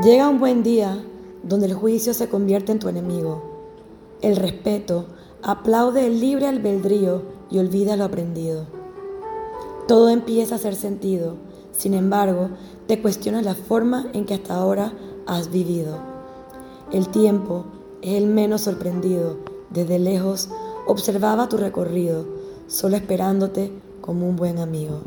Llega un buen día donde el juicio se convierte en tu enemigo. El respeto aplaude el libre albedrío y olvida lo aprendido. Todo empieza a hacer sentido, sin embargo, te cuestionas la forma en que hasta ahora has vivido. El tiempo es el menos sorprendido. Desde lejos observaba tu recorrido, solo esperándote como un buen amigo.